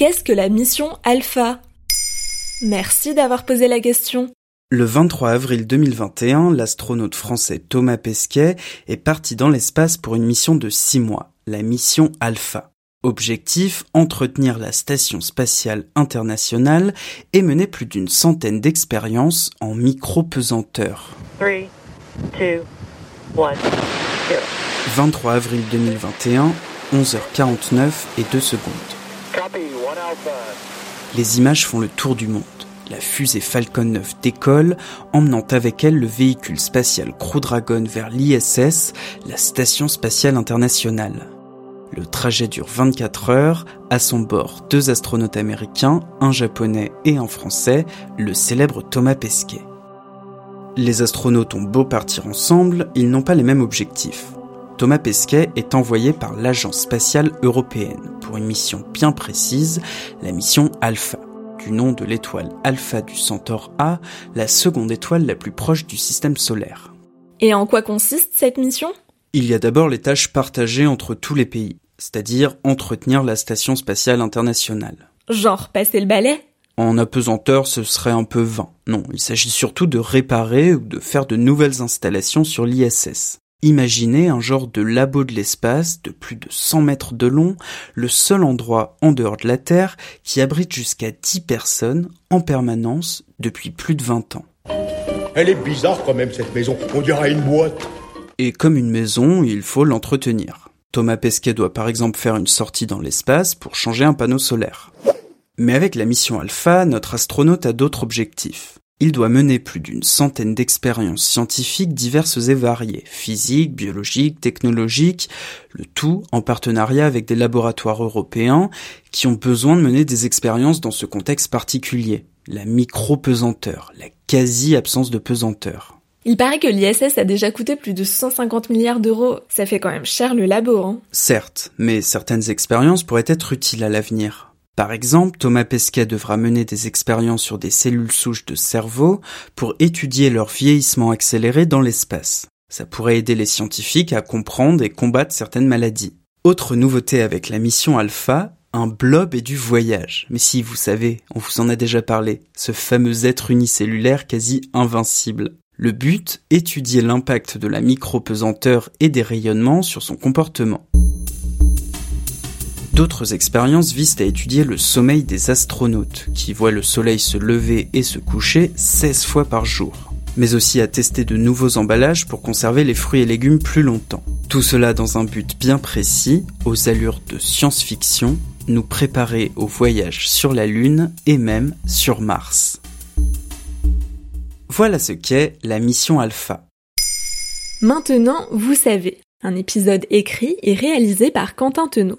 Qu'est-ce que la mission Alpha? Merci d'avoir posé la question. Le 23 avril 2021, l'astronaute français Thomas Pesquet est parti dans l'espace pour une mission de six mois, la mission Alpha. Objectif, entretenir la station spatiale internationale et mener plus d'une centaine d'expériences en micro-pesanteur. 23 avril 2021, 11h49 et 2 secondes. Les images font le tour du monde. La fusée Falcon 9 décolle, emmenant avec elle le véhicule spatial Crew Dragon vers l'ISS, la Station spatiale internationale. Le trajet dure 24 heures, à son bord deux astronautes américains, un japonais et un français, le célèbre Thomas Pesquet. Les astronautes ont beau partir ensemble, ils n'ont pas les mêmes objectifs. Thomas Pesquet est envoyé par l'Agence spatiale européenne pour une mission bien précise, la mission Alpha, du nom de l'étoile Alpha du Centaure A, la seconde étoile la plus proche du système solaire. Et en quoi consiste cette mission? Il y a d'abord les tâches partagées entre tous les pays, c'est-à-dire entretenir la station spatiale internationale. Genre passer le balai? En apesanteur, ce serait un peu vain. Non, il s'agit surtout de réparer ou de faire de nouvelles installations sur l'ISS. Imaginez un genre de labo de l'espace de plus de 100 mètres de long, le seul endroit en dehors de la Terre qui abrite jusqu'à 10 personnes en permanence depuis plus de 20 ans. Elle est bizarre quand même cette maison, on dirait une boîte. Et comme une maison, il faut l'entretenir. Thomas Pesquet doit par exemple faire une sortie dans l'espace pour changer un panneau solaire. Mais avec la mission Alpha, notre astronaute a d'autres objectifs. Il doit mener plus d'une centaine d'expériences scientifiques diverses et variées, physiques, biologiques, technologiques, le tout en partenariat avec des laboratoires européens qui ont besoin de mener des expériences dans ce contexte particulier, la micro-pesanteur, la quasi-absence de pesanteur. Il paraît que l'ISS a déjà coûté plus de 150 milliards d'euros. Ça fait quand même cher le labo, hein Certes, mais certaines expériences pourraient être utiles à l'avenir. Par exemple, Thomas Pesquet devra mener des expériences sur des cellules souches de cerveau pour étudier leur vieillissement accéléré dans l'espace. Ça pourrait aider les scientifiques à comprendre et combattre certaines maladies. Autre nouveauté avec la mission Alpha, un blob et du voyage. Mais si, vous savez, on vous en a déjà parlé, ce fameux être unicellulaire quasi invincible. Le but, étudier l'impact de la micro-pesanteur et des rayonnements sur son comportement. D'autres expériences visent à étudier le sommeil des astronautes, qui voient le soleil se lever et se coucher 16 fois par jour, mais aussi à tester de nouveaux emballages pour conserver les fruits et légumes plus longtemps. Tout cela dans un but bien précis, aux allures de science-fiction, nous préparer au voyage sur la Lune et même sur Mars. Voilà ce qu'est la mission Alpha. Maintenant, vous savez, un épisode écrit et réalisé par Quentin Tenot.